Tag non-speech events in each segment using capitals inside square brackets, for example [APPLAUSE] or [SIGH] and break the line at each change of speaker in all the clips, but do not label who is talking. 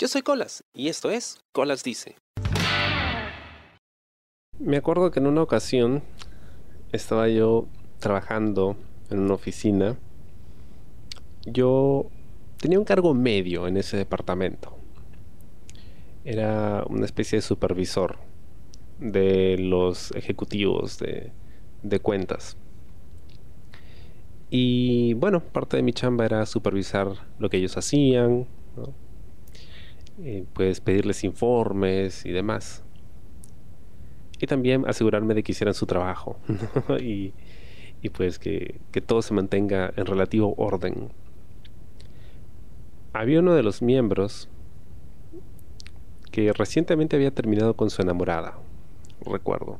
Yo soy Colas y esto es Colas Dice.
Me acuerdo que en una ocasión estaba yo trabajando en una oficina. Yo tenía un cargo medio en ese departamento. Era una especie de supervisor de los ejecutivos de, de cuentas. Y bueno, parte de mi chamba era supervisar lo que ellos hacían, eh, pues pedirles informes y demás. Y también asegurarme de que hicieran su trabajo [LAUGHS] y, y, pues que, que todo se mantenga en relativo orden. Había uno de los miembros que recientemente había terminado con su enamorada, recuerdo.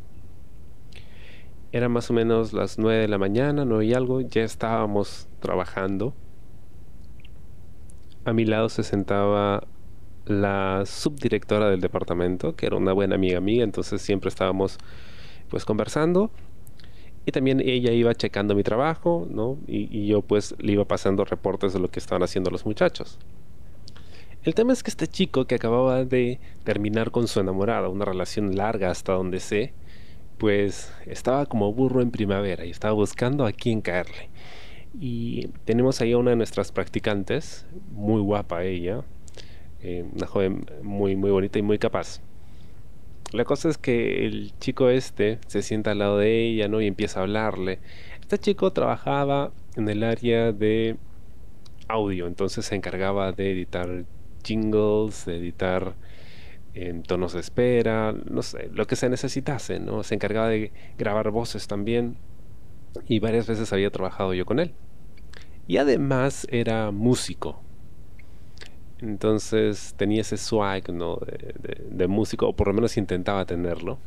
Era más o menos las 9 de la mañana, 9 y algo, ya estábamos trabajando. A mi lado se sentaba la subdirectora del departamento, que era una buena amiga mía, entonces siempre estábamos pues conversando. Y también ella iba checando mi trabajo, ¿no? Y, yo pues le iba pasando reportes de lo que estaban haciendo los muchachos. El tema es que este chico que acababa de terminar con su enamorada, una relación larga hasta donde sé, pues estaba como burro en primavera y estaba buscando a quién caerle. Y tenemos ahí a una de nuestras practicantes, muy guapa ella, eh, una joven muy, muy bonita y muy capaz. La cosa es que el chico este se sienta al lado de ella, ¿no? Y empieza a hablarle. Este chico trabajaba en el área de audio, entonces se encargaba de editar jingles, de editar en tonos de espera, no sé, lo que se necesitase, ¿no? Se encargaba de grabar voces también y varias veces había trabajado yo con él. Y además era músico. Entonces tenía ese swag, ¿no? De, músico, o por lo menos intentaba tenerlo.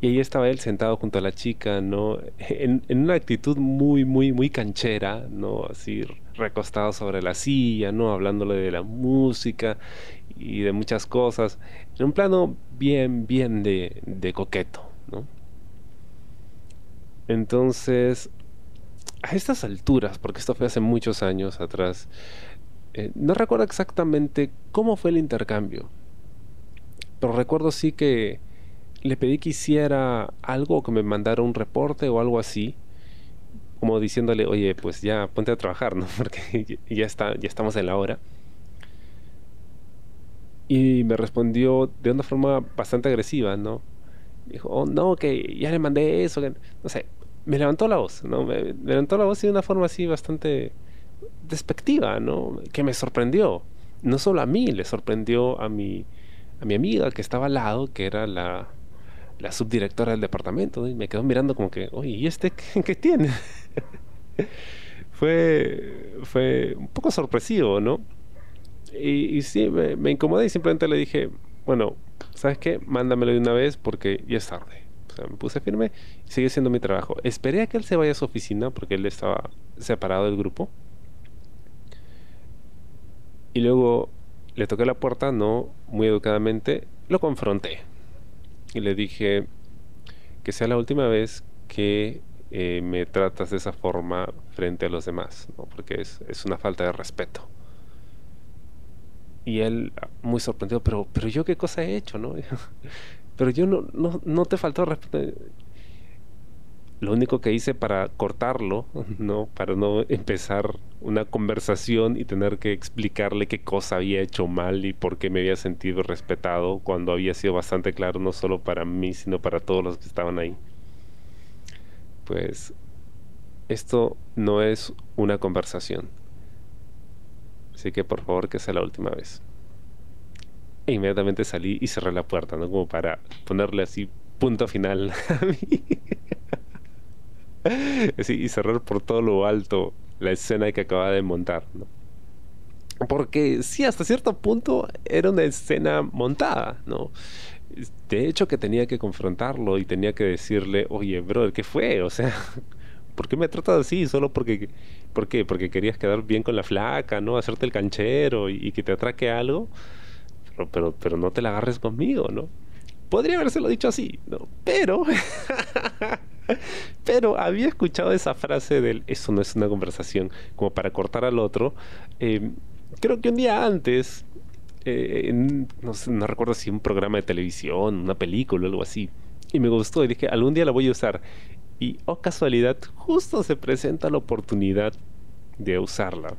Y ahí estaba él sentado junto a la chica, ¿no? [LAUGHS] En, en, una actitud muy, muy, muy canchera, ¿no? Así recostado sobre la silla, ¿no? Hablándole de la música y de muchas cosas, en un plano bien, bien de, de coqueto, ¿no? Entonces, a estas alturas, porque esto fue hace muchos años atrás, eh, no recuerdo exactamente cómo fue el intercambio, pero recuerdo sí que le pedí que hiciera algo, que me mandara un reporte o algo así, como diciéndole, oye, pues ya ponte a trabajar, ¿no? [LAUGHS] Porque ya, está, ya estamos en la hora. Y me respondió de una forma bastante agresiva, ¿no? Dijo, oh, no, que ya le mandé eso, no sé, me levantó la voz, ¿no? Me, me levantó la voz de una forma así bastante despectiva, ¿no? Que me sorprendió. No solo a mí, le sorprendió a mi, a mi amiga que estaba al lado, que era la, la subdirectora del departamento, y me quedó mirando como que, oye, ¿y este qué, qué tiene? [LAUGHS] fue, fue un poco sorpresivo, ¿no? Y, y sí, me, incomodé y simplemente le dije, bueno, ¿sabes qué? Mándamelo de una vez porque ya es tarde. O sea, me puse firme sigue siendo mi trabajo. Esperé a que él se vaya a su oficina porque él estaba separado del grupo. Y luego le toqué la puerta, no muy educadamente, lo confronté. Y le dije que sea la última vez que eh, me tratas de esa forma frente a los demás, ¿no? porque es, es una falta de respeto. Y él, muy sorprendido, pero, pero yo qué cosa he hecho, ¿no? [LAUGHS] pero yo no, no, no te faltó respeto. Lo único que hice para cortarlo, ¿no? Para no empezar una conversación y tener que explicarle qué cosa había hecho mal y por qué me había sentido respetado cuando había sido bastante claro no solo para mí, sino para todos los que estaban ahí. Pues esto no es una conversación Así que por favor que sea la última vez. E inmediatamente salí y cerré la puerta, ¿no? Como para ponerle así punto final a mí. [LAUGHS] Y cerrar por todo lo alto la escena que acababa de montar, ¿no? Porque sí, hasta cierto punto era una escena montada, ¿no? De hecho que tenía que confrontarlo y tenía que decirle, oye, brother, ¿qué fue? O sea, [LAUGHS] ¿por qué me tratas así? Solo porque, ¿por qué? Porque querías quedar bien con la flaca, ¿no? Hacerte el canchero y, y que te atraque algo. Pero, pero, pero no te la agarres conmigo, ¿no? Podría habérselo dicho así, ¿no? Pero... [LAUGHS] [LAUGHS] pero había escuchado esa frase del eso no es una conversación como para cortar al otro. Eh, creo que un día antes eh, no, no recuerdo si un programa de televisión, una película o algo así. Y me gustó y dije, algún día la voy a usar. Y, oh casualidad, justo se presenta la oportunidad de usarla.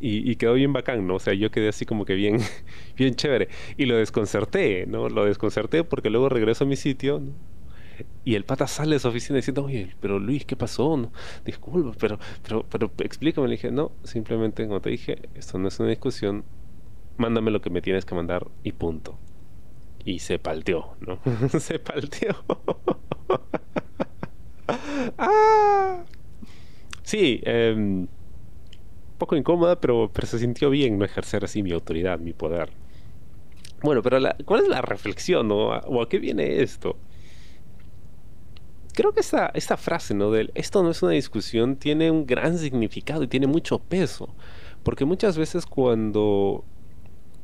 Y, quedó bien bacán, ¿no? O sea, yo quedé así como que bien, [LAUGHS] bien chévere. Y lo desconcerté, ¿no? Lo desconcerté porque luego regreso a mi sitio y el pata sale de su oficina diciendo, oye, pero Luis, ¿qué pasó? No, disculpa, pero, pero, pero explícame. Le dije, no, simplemente como te dije, esto no es una discusión, mándame lo que me tienes que mandar y punto. Y se palteó, ¿no? [LAUGHS] se palteó. [LAUGHS] ah. Sí, eh, poco incómoda, pero, pero se sintió bien no ejercer así mi autoridad, mi poder. Bueno, pero ¿cuál es la reflexión o a qué viene esto? Creo que esta, frase, ¿no? Del esto no es una discusión, tiene un gran significado y tiene mucho peso. Porque muchas veces cuando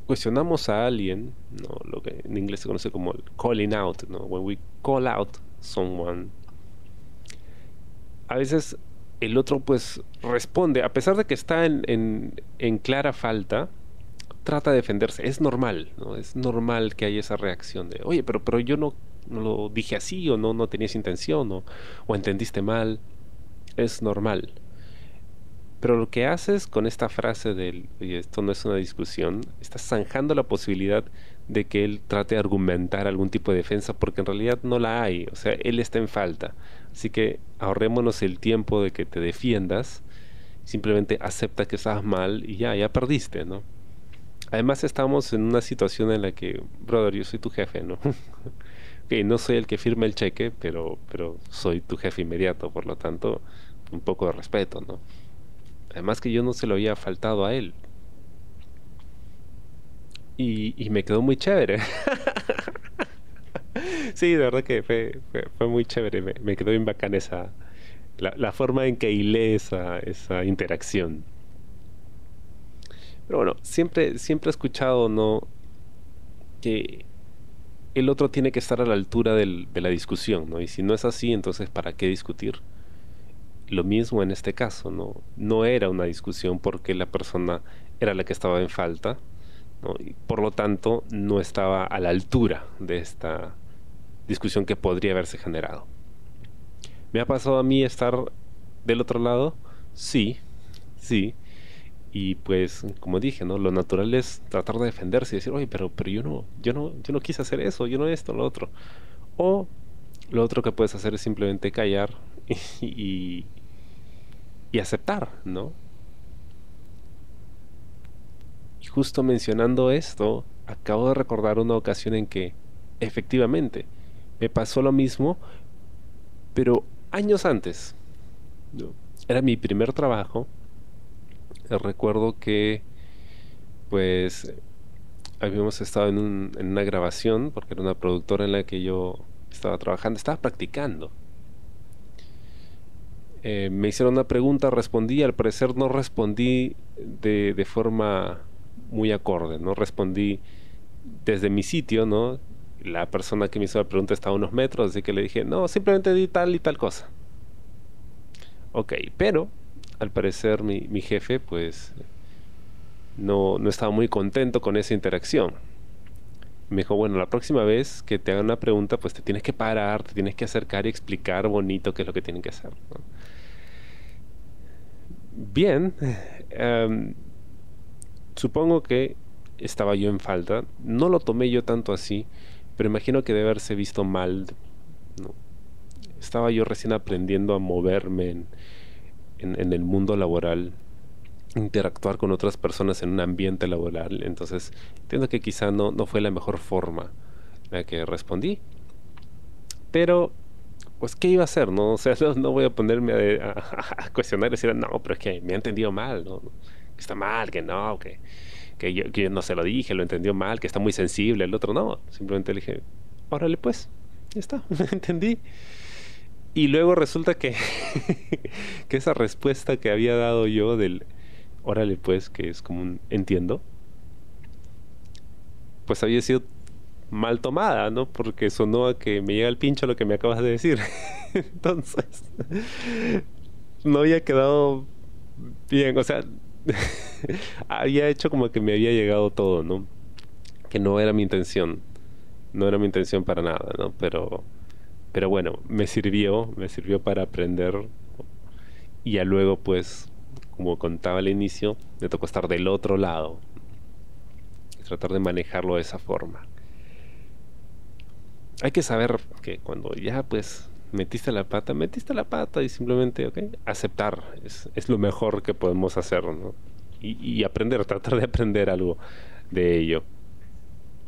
cuestionamos a alguien, ¿no? lo que en inglés se conoce como calling out, ¿no? When we call out someone, a veces el otro pues responde, a pesar de que está en, en, clara falta, trata de defenderse. Es normal, ¿no? Es normal que haya esa reacción de, oye, pero, pero yo no, no lo dije así o no, no tenías intención o, o entendiste mal. Es normal. Pero lo que haces con esta frase del, oye, esto no es una discusión, estás zanjando la posibilidad de que él trate de argumentar algún tipo de defensa porque en realidad no la hay. O sea, él está en falta. Así que ahorrémonos el tiempo de que te defiendas. Simplemente acepta que estás mal y ya, ya perdiste, ¿no? Además estamos en una situación en la que, brother, yo soy tu jefe, ¿no? [LAUGHS] que no soy el que firma el cheque, pero, pero soy tu jefe inmediato, por lo tanto, un poco de respeto, ¿no? Además que yo no se lo había faltado a él. Y, y me quedó muy chévere. [LAUGHS] sí, de verdad que fue, fue, muy chévere. Me, quedó bien bacán esa. La, forma en que hilé esa, esa interacción. Pero bueno, siempre, siempre he escuchado, ¿no? Que el otro tiene que estar a la altura del, de la discusión, ¿no? Y si no es así, entonces ¿para qué discutir? Lo mismo en este caso, ¿no? No era una discusión porque la persona era la que estaba en falta. Y por lo tanto no estaba a la altura de esta discusión que podría haberse generado. ¿Me ha pasado a mí estar del otro lado? Sí, sí. Y pues, como dije, ¿no? Lo natural es tratar de defenderse y decir, oye, pero, pero yo no, yo no, yo no quise hacer eso, yo no esto, lo otro. O lo otro que puedes hacer es simplemente callar [LAUGHS] y, y aceptar, ¿no? Y justo mencionando esto, acabo de recordar una ocasión en que, efectivamente, me pasó lo mismo, pero años antes. Era mi primer trabajo. Recuerdo que, pues, habíamos estado en, una grabación, porque era una productora en la que yo estaba trabajando, estaba practicando. Eh, me hicieron una pregunta, respondí, al parecer no respondí de, forma muy acorde, no respondí desde mi sitio, ¿no? la persona que me hizo la pregunta estaba a unos metros, así que le dije, no, simplemente di tal y tal cosa. Ok, pero al parecer mi, mi jefe pues no, no estaba muy contento con esa interacción. Me dijo, bueno, la próxima vez que te hagan una pregunta, pues te tienes que parar, te tienes que acercar y explicar bonito qué es lo que tienen que hacer. Bien, em, supongo que estaba yo en falta. No lo tomé yo tanto así, pero imagino que debe haberse visto mal. Estaba yo recién aprendiendo a moverme en, en, el mundo laboral, interactuar con otras personas en un ambiente laboral, entonces entiendo que quizá no, no fue la mejor forma la que respondí. Pero, pues, ¿qué iba a hacer? No, [LAUGHS] o sea, no, voy a ponerme a, cuestionar y decir, no, pero es que me ha entendido mal, ¿no? Que está mal, que no, que que yo, no se lo dije, lo entendió mal, que está muy sensible, el otro no. Simplemente le dije, órale pues, ya está, [LAUGHS] entendí. Y luego resulta que, [LAUGHS] que esa respuesta que había dado yo del órale pues, que es como un entiendo, pues había sido mal tomada, ¿no? Porque sonó a que me llega el pincho lo que me acabas de decir. [LAUGHS] Entonces, no había quedado bien, o sea, [LAUGHS] había hecho como que me había llegado todo, ¿no? Que no era mi intención. No era mi intención para nada, ¿no? Pero, pero bueno, me sirvió, me sirvió para aprender. Y ya luego, pues, como contaba al inicio, me tocó estar del otro lado. Y tratar de manejarlo de esa forma. Hay que saber que cuando ya, pues, metiste la pata, metiste la pata y simplemente, ok, aceptar es, es lo mejor que podemos hacer, ¿no? Y, y, aprender, tratar de aprender algo de ello.